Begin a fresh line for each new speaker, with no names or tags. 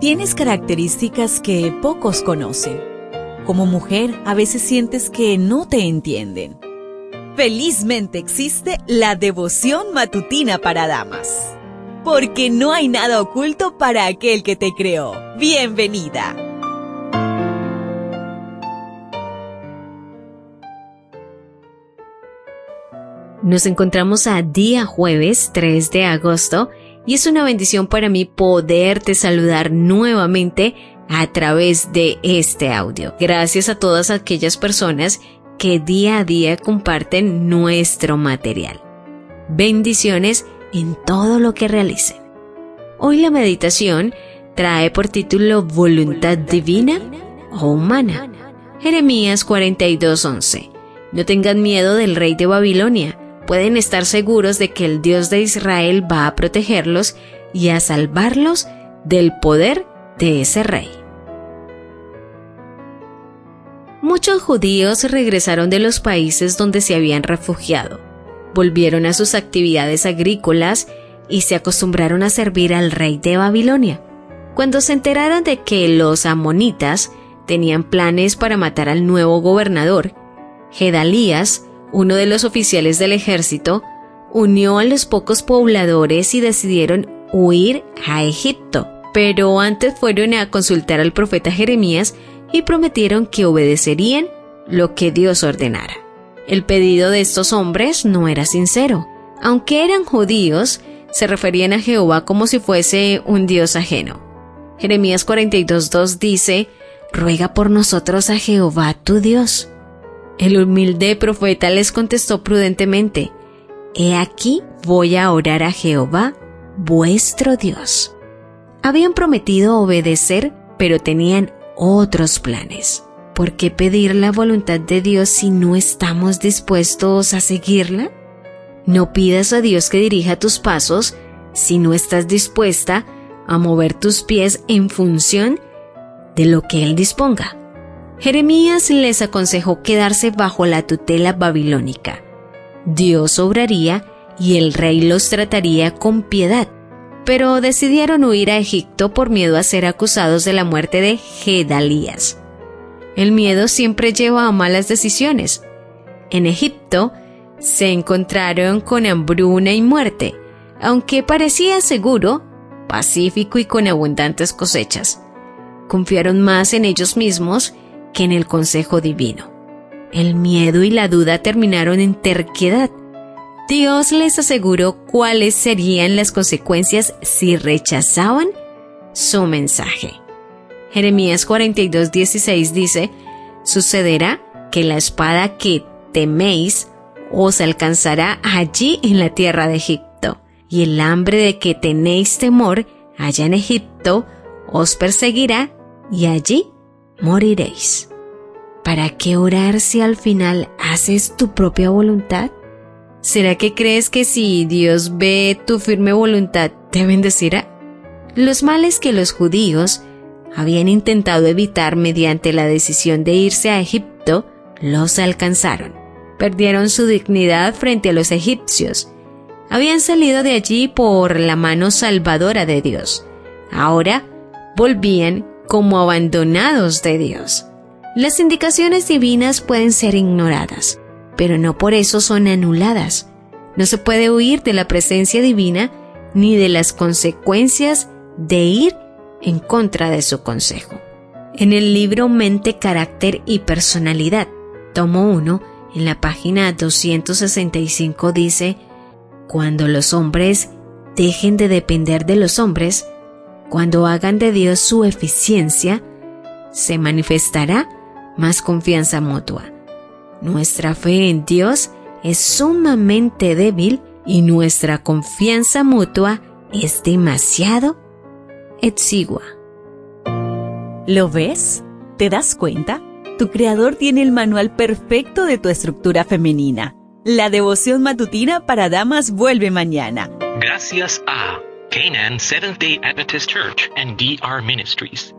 Tienes características que pocos conocen. Como mujer, a veces sientes que no te entienden. Felizmente existe la devoción matutina para damas. Porque no hay nada oculto para aquel que te creó. Bienvenida.
Nos encontramos a día jueves 3 de agosto y es una bendición para mí poderte saludar nuevamente a través de este audio. Gracias a todas aquellas personas que día a día comparten nuestro material. Bendiciones en todo lo que realicen. Hoy la meditación trae por título Voluntad Divina o Humana. Jeremías 42:11. No tengan miedo del rey de Babilonia pueden estar seguros de que el Dios de Israel va a protegerlos y a salvarlos del poder de ese rey. Muchos judíos regresaron de los países donde se habían refugiado, volvieron a sus actividades agrícolas y se acostumbraron a servir al rey de Babilonia. Cuando se enteraron de que los amonitas tenían planes para matar al nuevo gobernador, Gedalías uno de los oficiales del ejército, unió a los pocos pobladores y decidieron huir a Egipto. Pero antes fueron a consultar al profeta Jeremías y prometieron que obedecerían lo que Dios ordenara. El pedido de estos hombres no era sincero. Aunque eran judíos, se referían a Jehová como si fuese un Dios ajeno. Jeremías 42.2 dice, Ruega por nosotros a Jehová tu Dios el humilde profeta les contestó prudentemente, He aquí voy a orar a Jehová, vuestro Dios. Habían prometido obedecer, pero tenían otros planes. ¿Por qué pedir la voluntad de Dios si no estamos dispuestos a seguirla? No pidas a Dios que dirija tus pasos si no estás dispuesta a mover tus pies en función de lo que Él disponga. Jeremías les aconsejó quedarse bajo la tutela babilónica. Dios obraría y el rey los trataría con piedad, pero decidieron huir a Egipto por miedo a ser acusados de la muerte de Gedalías. El miedo siempre lleva a malas decisiones. En Egipto se encontraron con hambruna y muerte, aunque parecía seguro, pacífico y con abundantes cosechas. Confiaron más en ellos mismos que en el consejo divino. El miedo y la duda terminaron en terquedad. Dios les aseguró cuáles serían las consecuencias si rechazaban su mensaje. Jeremías 42:16 dice, Sucederá que la espada que teméis os alcanzará allí en la tierra de Egipto, y el hambre de que tenéis temor allá en Egipto os perseguirá, y allí moriréis. ¿Para qué orar si al final haces tu propia voluntad? ¿Será que crees que si Dios ve tu firme voluntad te bendecirá? Los males que los judíos habían intentado evitar mediante la decisión de irse a Egipto los alcanzaron. Perdieron su dignidad frente a los egipcios. Habían salido de allí por la mano salvadora de Dios. Ahora volvían como abandonados de Dios. Las indicaciones divinas pueden ser ignoradas, pero no por eso son anuladas. No se puede huir de la presencia divina ni de las consecuencias de ir en contra de su consejo. En el libro Mente, Carácter y Personalidad, tomo 1, en la página 265 dice, Cuando los hombres dejen de depender de los hombres, cuando hagan de Dios su eficiencia, se manifestará más confianza mutua. Nuestra fe en Dios es sumamente débil y nuestra confianza mutua es demasiado exigua.
¿Lo ves? ¿Te das cuenta? Tu creador tiene el manual perfecto de tu estructura femenina. La devoción matutina para damas vuelve mañana.
Gracias a Canaan Seventh day Adventist Church and DR Ministries.